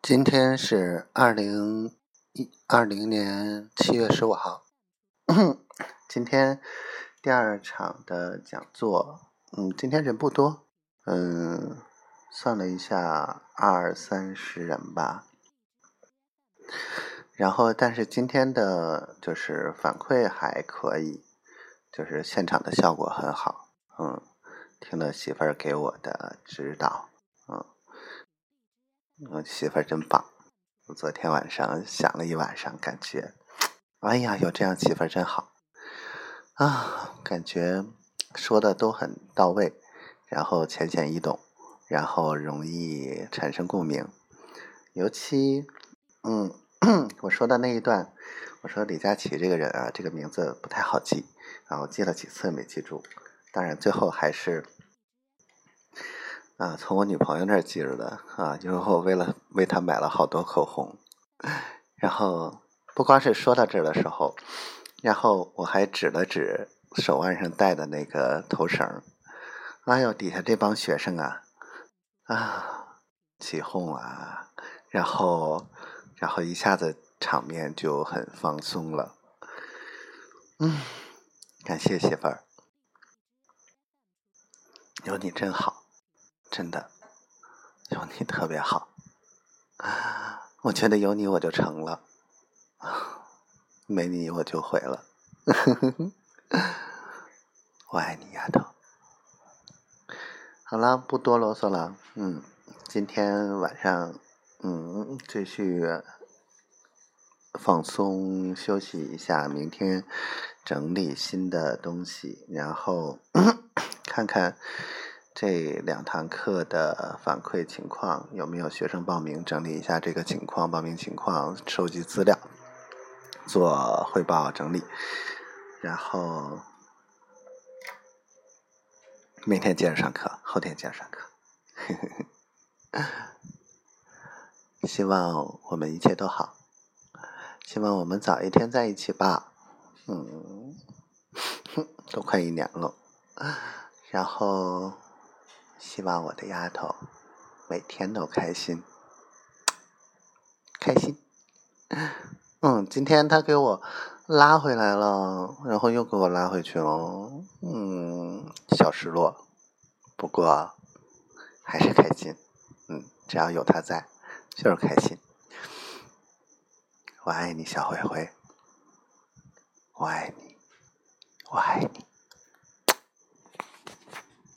今天是二零一二零年七月十五号。今天第二场的讲座，嗯，今天人不多，嗯，算了一下，二三十人吧。然后，但是今天的就是反馈还可以，就是现场的效果很好，嗯，听了媳妇儿给我的指导，我媳妇儿真棒！我昨天晚上想了一晚上，感觉，哎呀，有这样媳妇儿真好啊！感觉说的都很到位，然后浅显易懂，然后容易产生共鸣。尤其，嗯，我说的那一段，我说李佳琦这个人啊，这个名字不太好记，然后记了几次没记住，当然最后还是。啊，从我女朋友那儿记着的啊，因为我为了为她买了好多口红，然后不光是说到这儿的时候，然后我还指了指手腕上戴的那个头绳哎呦，底下这帮学生啊，啊，起哄啊，然后，然后一下子场面就很放松了，嗯，感谢媳妇儿，有你真好。真的，有你特别好，我觉得有你我就成了，没你我就毁了。我爱你，丫头。好了，不多啰嗦了。嗯，今天晚上，嗯，继续放松休息一下，明天整理新的东西，然后 看看。这两堂课的反馈情况有没有学生报名？整理一下这个情况，报名情况，收集资料，做汇报整理，然后明天接着上课，后天接着上课。希望我们一切都好，希望我们早一天在一起吧。嗯，都快一年了，然后。希望我的丫头每天都开心，开心。嗯，今天他给我拉回来了，然后又给我拉回去了。嗯，小失落，不过还是开心。嗯，只要有他在，就是开心。我爱你，小灰灰。我爱你，我爱你。